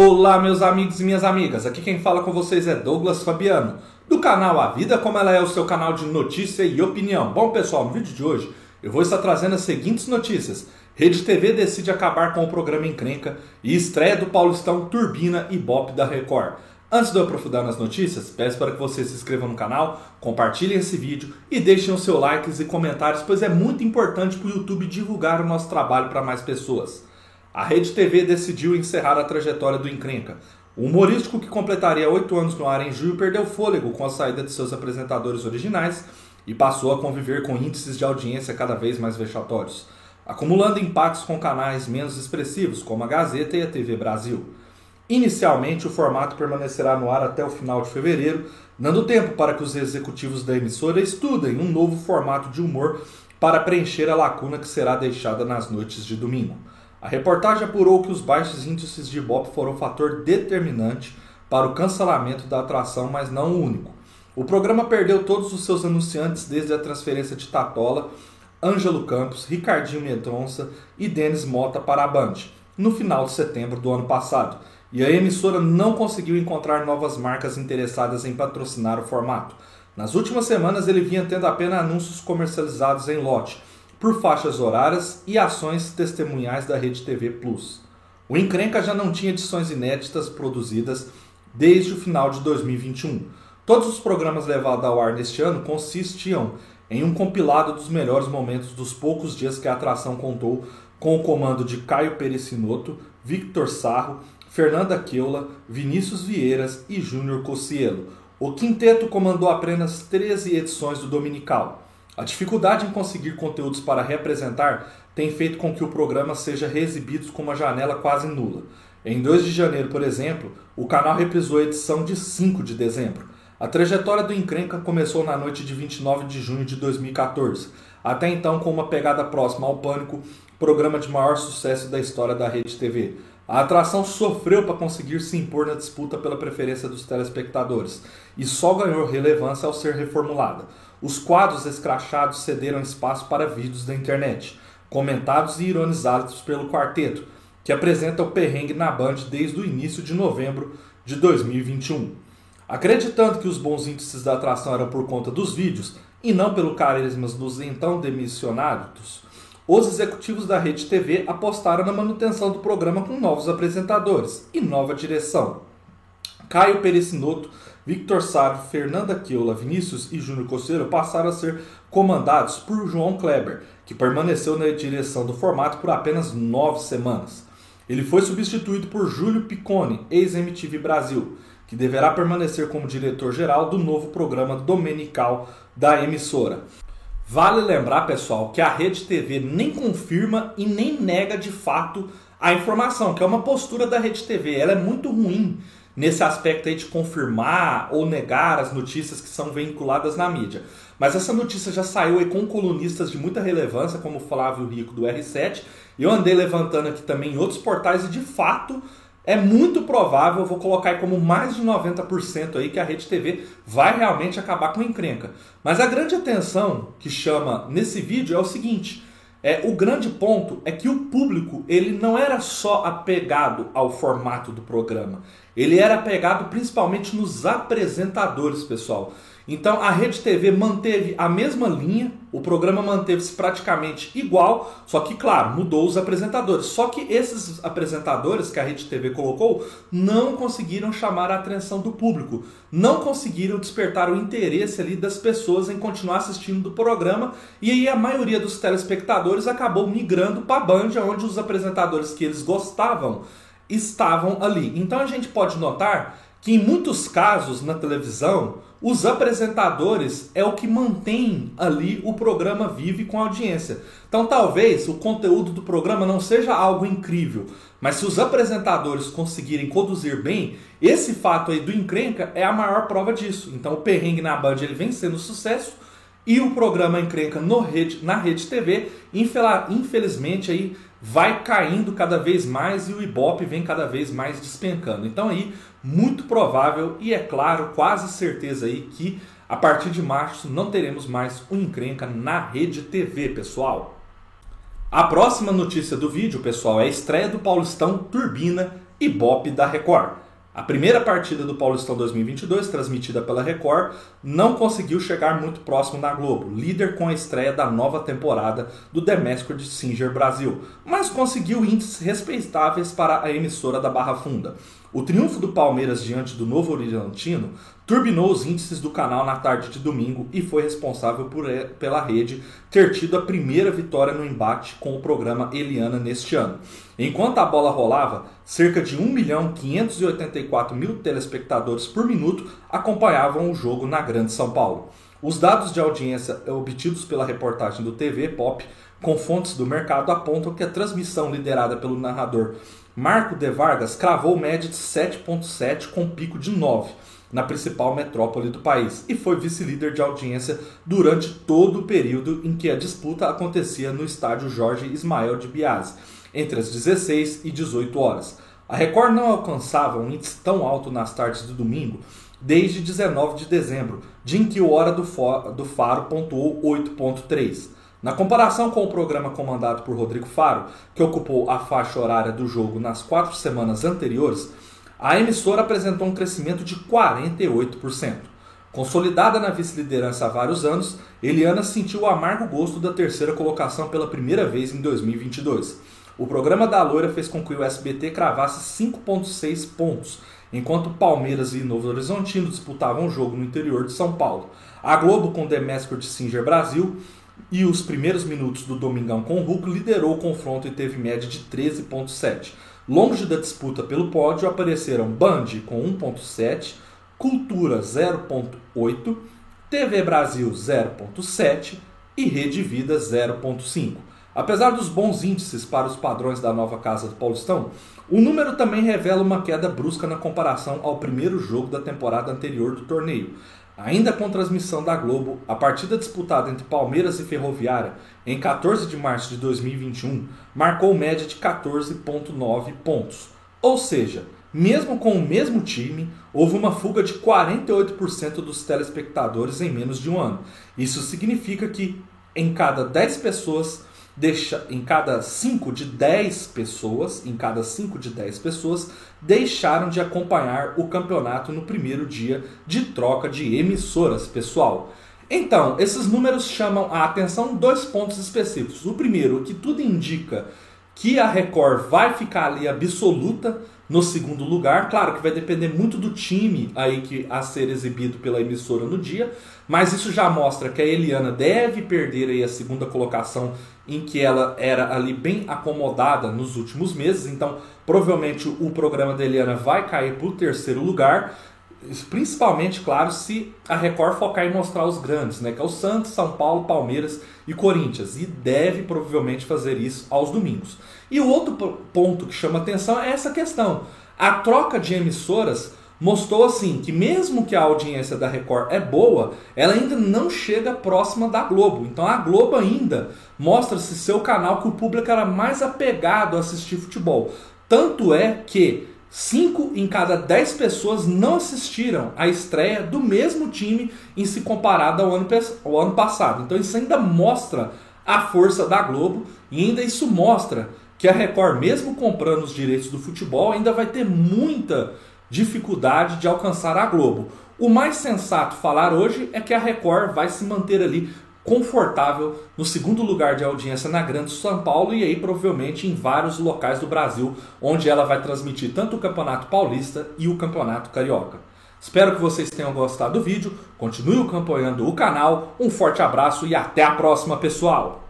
Olá, meus amigos e minhas amigas. Aqui quem fala com vocês é Douglas Fabiano, do canal A Vida Como Ela É, o seu canal de notícia e opinião. Bom, pessoal, no vídeo de hoje eu vou estar trazendo as seguintes notícias. Rede TV decide acabar com o programa Encrenca e estreia do Paulistão Turbina e Bop da Record. Antes de eu aprofundar nas notícias, peço para que você se inscreva no canal, compartilhem esse vídeo e deixem os seus likes e comentários, pois é muito importante para o YouTube divulgar o nosso trabalho para mais pessoas a Rede TV decidiu encerrar a trajetória do Encrenca. O humorístico que completaria oito anos no ar em julho perdeu fôlego com a saída de seus apresentadores originais e passou a conviver com índices de audiência cada vez mais vexatórios, acumulando impactos com canais menos expressivos, como a Gazeta e a TV Brasil. Inicialmente, o formato permanecerá no ar até o final de fevereiro, dando tempo para que os executivos da emissora estudem um novo formato de humor para preencher a lacuna que será deixada nas noites de domingo. A reportagem apurou que os baixos índices de Ibope foram um fator determinante para o cancelamento da atração, mas não o único. O programa perdeu todos os seus anunciantes desde a transferência de Tatola, Ângelo Campos, Ricardinho Mendonça e Denis Mota para a Band, no final de setembro do ano passado, e a emissora não conseguiu encontrar novas marcas interessadas em patrocinar o formato. Nas últimas semanas ele vinha tendo apenas anúncios comercializados em lote, por faixas horárias e ações testemunhais da Rede TV Plus. O Encrenca já não tinha edições inéditas produzidas desde o final de 2021. Todos os programas levados ao ar neste ano consistiam em um compilado dos melhores momentos dos poucos dias que a atração contou com o comando de Caio Perecinoto, Victor Sarro, Fernanda Keula, Vinícius Vieiras e Júnior Cossielo. O quinteto comandou apenas 13 edições do Dominical. A dificuldade em conseguir conteúdos para representar tem feito com que o programa seja reexibido com uma janela quase nula. Em 2 de janeiro, por exemplo, o canal reprisou a edição de 5 de dezembro. A trajetória do Encrenca começou na noite de 29 de junho de 2014, até então com uma pegada próxima ao Pânico, programa de maior sucesso da história da Rede TV. A atração sofreu para conseguir se impor na disputa pela preferência dos telespectadores e só ganhou relevância ao ser reformulada. Os quadros escrachados cederam espaço para vídeos da internet, comentados e ironizados pelo quarteto, que apresenta o perrengue na Band desde o início de novembro de 2021. Acreditando que os bons índices da atração eram por conta dos vídeos e não pelo carisma dos então demissionados, os executivos da Rede TV apostaram na manutenção do programa com novos apresentadores e nova direção. Caio Perecinoto Victor Saro, Fernanda Keula, Vinícius e Júnior Coceiro passaram a ser comandados por João Kleber, que permaneceu na direção do formato por apenas nove semanas. Ele foi substituído por Júlio Piccone, ex-MTV Brasil, que deverá permanecer como diretor-geral do novo programa dominical da emissora. Vale lembrar, pessoal, que a Rede TV nem confirma e nem nega de fato a informação, que é uma postura da Rede TV. Ela é muito ruim nesse aspecto aí de confirmar ou negar as notícias que são veiculadas na mídia. Mas essa notícia já saiu aí com colunistas de muita relevância, como o Flávio Rico do R7. E eu andei levantando aqui também em outros portais e de fato é muito provável, vou colocar aí como mais de 90% aí que a Rede TV vai realmente acabar com a encrenca. Mas a grande atenção que chama nesse vídeo é o seguinte: é, o grande ponto é que o público ele não era só apegado ao formato do programa, ele era apegado principalmente nos apresentadores, pessoal. Então a Rede TV manteve a mesma linha, o programa manteve-se praticamente igual, só que, claro, mudou os apresentadores. Só que esses apresentadores que a Rede TV colocou não conseguiram chamar a atenção do público, não conseguiram despertar o interesse ali das pessoas em continuar assistindo do programa, e aí a maioria dos telespectadores acabou migrando para a Band, onde os apresentadores que eles gostavam estavam ali. Então a gente pode notar que em muitos casos na televisão, os apresentadores é o que mantém ali o programa vivo com a audiência. Então talvez o conteúdo do programa não seja algo incrível, mas se os apresentadores conseguirem conduzir bem, esse fato aí do encrenca é a maior prova disso. Então o perrengue na Band ele vem sendo sucesso e o programa encrenca no rede, na Rede TV, infelizmente aí vai caindo cada vez mais e o Ibope vem cada vez mais despencando. Então aí, muito provável e é claro, quase certeza aí que a partir de março não teremos mais o encrenca na Rede TV, pessoal. A próxima notícia do vídeo, pessoal, é a estreia do Paulistão Turbina Ibope da Record. A primeira partida do Paulistão 2022, transmitida pela Record, não conseguiu chegar muito próximo da Globo, líder com a estreia da nova temporada do The Masked Singer Brasil, mas conseguiu índices respeitáveis para a emissora da Barra Funda. O triunfo do Palmeiras diante do Novo Horizontino turbinou os índices do canal na tarde de domingo e foi responsável por, pela rede ter tido a primeira vitória no embate com o programa Eliana neste ano. Enquanto a bola rolava, cerca de 1 milhão 584 mil telespectadores por minuto acompanhavam o jogo na Grande São Paulo. Os dados de audiência obtidos pela reportagem do TV Pop com fontes do mercado apontam que a transmissão liderada pelo narrador Marco de Vargas cravou média de 7,7 com pico de 9 na principal metrópole do país e foi vice-líder de audiência durante todo o período em que a disputa acontecia no estádio Jorge Ismael de Biase, entre as 16 e 18 horas. A Record não alcançava um índice tão alto nas tardes do domingo desde 19 de dezembro, dia em que o Hora do, Faro pontuou 8,3. Na comparação com o programa comandado por Rodrigo Faro, que ocupou a faixa horária do jogo nas quatro semanas anteriores, a emissora apresentou um crescimento de 48%. Consolidada na vice-liderança há vários anos, Eliana sentiu o amargo gosto da terceira colocação pela primeira vez em 2022. O programa da Loira fez com que o SBT cravasse 5,6 pontos, enquanto Palmeiras e Novo Horizontino disputavam o jogo no interior de São Paulo. A Globo, com The Masked Singer Brasil, e os primeiros minutos do Domingão com o Hulk liderou o confronto e teve média de 13,7. Longe da disputa pelo pódio apareceram Band com 1,7, Cultura 0,8, TV Brasil 0,7 e Rede Vida 0,5. Apesar dos bons índices para os padrões da nova Casa do Paulistão, o número também revela uma queda brusca na comparação ao primeiro jogo da temporada anterior do torneio. Ainda com transmissão da Globo, a partida disputada entre Palmeiras e Ferroviária em 14 de março de 2021 marcou média de 14,9 pontos. Ou seja, mesmo com o mesmo time, houve uma fuga de 48% dos telespectadores em menos de um ano. Isso significa que em cada 10 pessoas deixa, em cada 5 de 10 pessoas, em cada 5 de 10 pessoas, deixaram de acompanhar o campeonato no primeiro dia de troca de emissoras, pessoal. Então, esses números chamam a atenção dois pontos específicos. O primeiro, que tudo indica que a Record vai ficar ali absoluta no segundo lugar. Claro que vai depender muito do time aí que a ser exibido pela emissora no dia, mas isso já mostra que a Eliana deve perder aí a segunda colocação em que ela era ali bem acomodada nos últimos meses. Então, provavelmente o programa da Eliana vai cair para o terceiro lugar. Principalmente, claro, se a Record focar em mostrar os grandes, né? Que é o Santos, São Paulo, Palmeiras e Corinthians. E deve provavelmente fazer isso aos domingos. E o outro ponto que chama atenção é essa questão. A troca de emissoras mostrou assim que mesmo que a audiência da Record é boa, ela ainda não chega próxima da Globo. Então a Globo ainda mostra-se seu canal que o público era mais apegado a assistir futebol. Tanto é que 5 em cada 10 pessoas não assistiram à estreia do mesmo time em se comparado ao ano, ao ano passado. Então isso ainda mostra a força da Globo e ainda isso mostra que a Record, mesmo comprando os direitos do futebol, ainda vai ter muita dificuldade de alcançar a Globo. O mais sensato falar hoje é que a Record vai se manter ali confortável no segundo lugar de audiência na Grande São Paulo e aí provavelmente em vários locais do Brasil, onde ela vai transmitir tanto o Campeonato Paulista e o Campeonato Carioca. Espero que vocês tenham gostado do vídeo, continue acompanhando o canal, um forte abraço e até a próxima, pessoal!